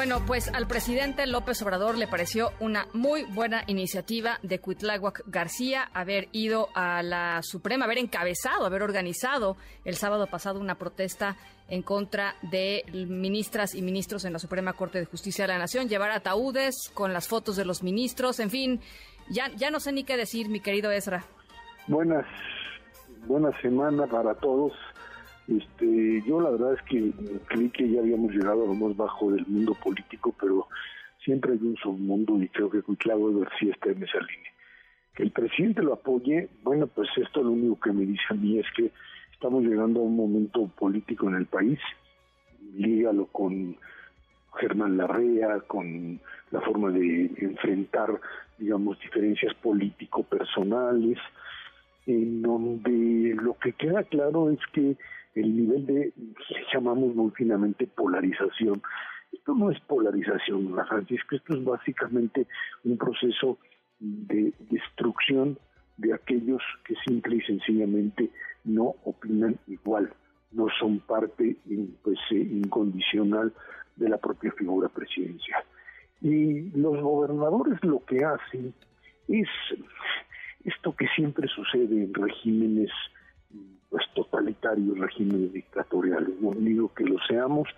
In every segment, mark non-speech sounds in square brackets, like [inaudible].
Bueno, pues al presidente López Obrador le pareció una muy buena iniciativa de Cuitláhuac García haber ido a la Suprema, haber encabezado, haber organizado el sábado pasado una protesta en contra de ministras y ministros en la Suprema Corte de Justicia de la Nación, llevar ataúdes con las fotos de los ministros, en fin, ya, ya no sé ni qué decir, mi querido Ezra. Buenas, buena semana para todos. Este, yo la verdad es que creí que ya habíamos llegado a lo más bajo del mundo político, pero siempre hay un submundo y creo que Cuitlavo sí está en esa línea. Que el presidente lo apoye, bueno, pues esto lo único que me dice a mí es que estamos llegando a un momento político en el país, lígalo con Germán Larrea, con la forma de enfrentar, digamos, diferencias político-personales, en donde lo que queda claro es que el nivel de, llamamos muy finamente polarización. Esto no es polarización, la Francisco, esto es básicamente un proceso de destrucción de aquellos que simple y sencillamente no opinan igual, no son parte pues, eh, incondicional de la propia figura presidencial. Y los gobernadores lo que hacen es esto que siempre sucede en regímenes totalitarios, regímenes dictatoriales. No digo que lo seamos,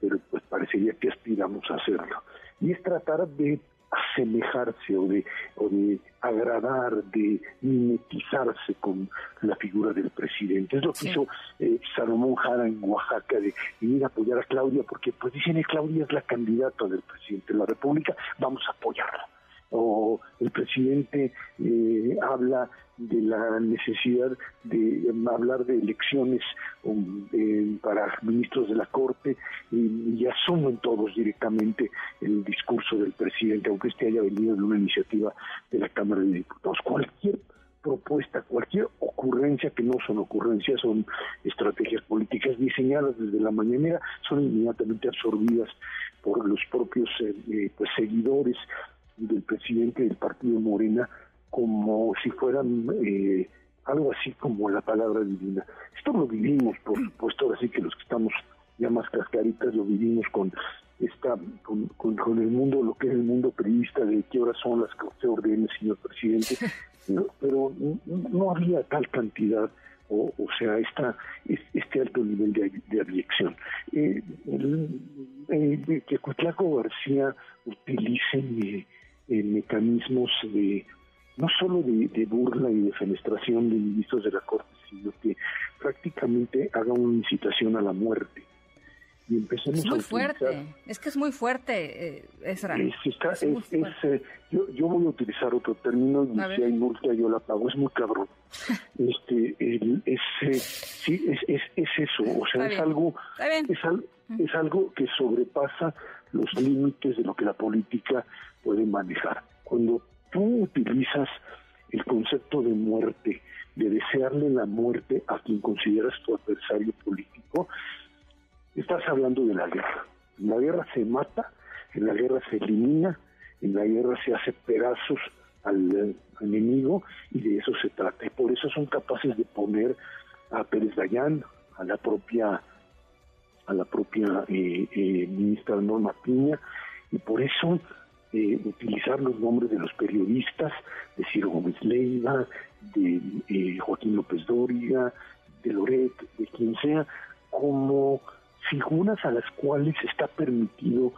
pero pues parecería que aspiramos a hacerlo. Y es tratar de asemejarse o de, o de agradar, de mimetizarse con la figura del presidente. Es lo que hizo eh, Salomón Jara en Oaxaca, de ir a apoyar a Claudia, porque pues dicen que Claudia es la candidata del presidente de la República, vamos a apoyarla o el presidente eh, habla de la necesidad de hablar de elecciones um, para ministros de la Corte y, asumen todos directamente el discurso del presidente, aunque este haya venido de una iniciativa de la Cámara de Diputados. Cualquier propuesta, cualquier ocurrencia que no son ocurrencias, son estrategias políticas diseñadas desde la mañanera, son inmediatamente absorbidas por los propios eh, eh, pues, seguidores del presidente del partido Morena como si fueran eh, algo así como la palabra divina. Esto lo vivimos, por supuesto, ahora sí que los que estamos ya más cascaritas lo vivimos con esta con, con, el mundo, lo que es el mundo periodista, de qué horas son las que usted ordene, señor presidente, [laughs] pero no, había tal cantidad o, o, sea, esta, este alto nivel de, de abyección. Eh, que Cuitlaco García utilice eh, eh, mecanismos de no solo de, burla y de fenestración de ministros de la Corte, sino que prácticamente haga una incitación a la muerte. Y empecemos es muy fuerte, es que es muy fuerte, eh, Ezra. Eh, yo, yo, voy a utilizar otro término y si hay multa yo la pago, es muy cabrón. [laughs] este, es, eh, sí, es, es, es, eso, o sea, es algo, es, al, es algo que sobrepasa los límites de lo que la política puede manejar. Cuando tú utilizas el concepto de muerte, de desearle la muerte a quien consideras tu adversario político, estás hablando de la guerra. En la guerra se mata, en la guerra se elimina, en la guerra se hace pedazos al, enemigo y de eso se trata. Y por eso son capaces de poner a Pérez Dayán, a la propia a la propia eh, eh, ministra Norma Piña, y por eso eh, utilizar los nombres de los periodistas, de Ciro Gómez Leiva, de eh, Joaquín López Dóriga, de Loret, de quien sea, como figuras a las cuales está permitido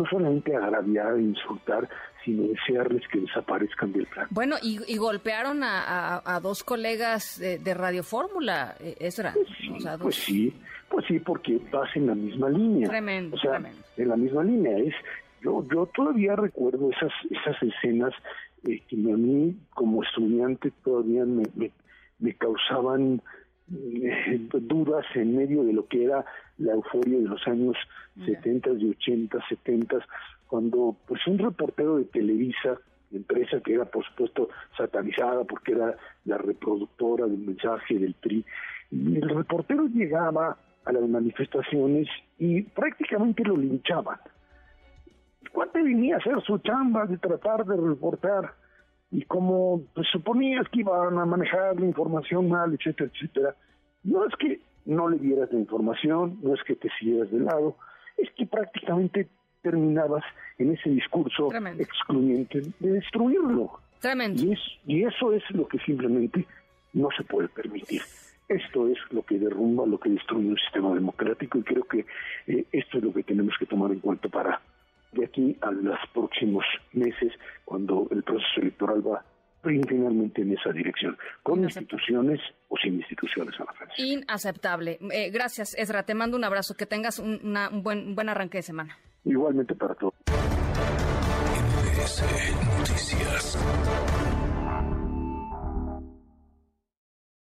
no solamente agraviar e insultar, sino desearles que desaparezcan del plan. Bueno, y, golpearon a, dos colegas de, Radio Fórmula, eh, Ezra. Pues sí, pues sí, pues sí, porque vas en la misma línea. Tremendo, o sea, En la misma línea, es yo, yo todavía recuerdo esas, esas escenas eh, que a mí como estudiante todavía me, me, causaban eh, [laughs] dudas en medio de lo que era la euforia de los años 70 y 80, 70, cuando pues un reportero de Televisa, empresa que era por supuesto satanizada porque era la reproductora del mensaje del PRI, y el reportero llegaba a las manifestaciones y prácticamente lo linchaban. ¿Cuánto venía a hacer su chamba de tratar de reportar y como pues, suponías que iban a manejar la información mal, etcétera, etcétera, no es que no le dieras la información, no es que te siguieras de lado, es que prácticamente terminabas en ese discurso excluyente de destruirlo. Tremendo. Y, y eso es lo que simplemente no se puede permitir. Esto es lo que derrumba, lo que destruye un sistema democrático y creo que eh, esto es lo que tenemos que tomar en cuenta para de aquí a los próximos meses, cuando el proceso electoral va finalmente en esa dirección, con instituciones o sin instituciones a la Francia. Inaceptable. Eh, gracias, Ezra. Te mando un abrazo. Que tengas un, buen, un buen arranque de semana. Igualmente para todos. Noticias.